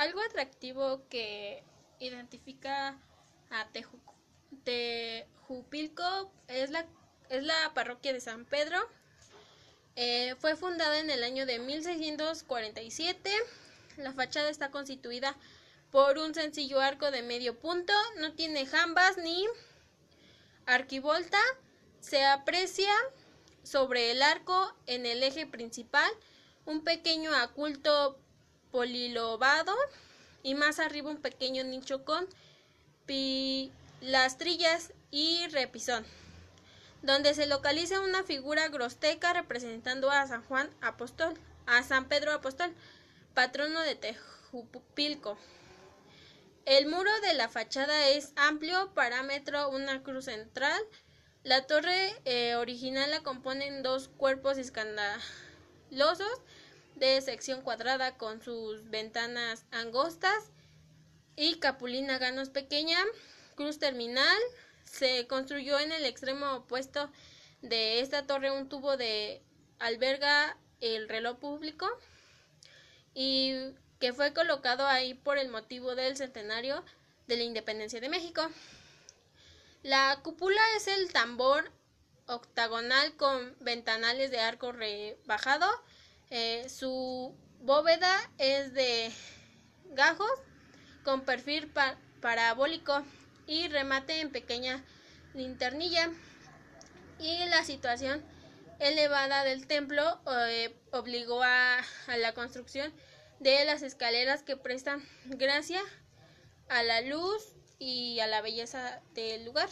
algo atractivo que identifica a Tejupilco es la, es la parroquia de San Pedro. Eh, fue fundada en el año de 1647. La fachada está constituida por un sencillo arco de medio punto. No tiene jambas ni arquivolta. Se aprecia sobre el arco en el eje principal un pequeño aculto polilobado y más arriba un pequeño nicho con pilastrillas y repisón, donde se localiza una figura grosteca representando a San Juan Apóstol, a San Pedro Apóstol, patrono de Tejupilco. El muro de la fachada es amplio, parámetro una cruz central. La torre eh, original la componen dos cuerpos escandalosos de sección cuadrada con sus ventanas angostas y capulina ganos pequeña, cruz terminal. Se construyó en el extremo opuesto de esta torre un tubo de alberga el reloj público y que fue colocado ahí por el motivo del centenario de la independencia de México. La cúpula es el tambor octagonal con ventanales de arco rebajado eh, su bóveda es de gajos con perfil parabólico y remate en pequeña linternilla. Y la situación elevada del templo eh, obligó a, a la construcción de las escaleras que prestan gracia a la luz y a la belleza del lugar.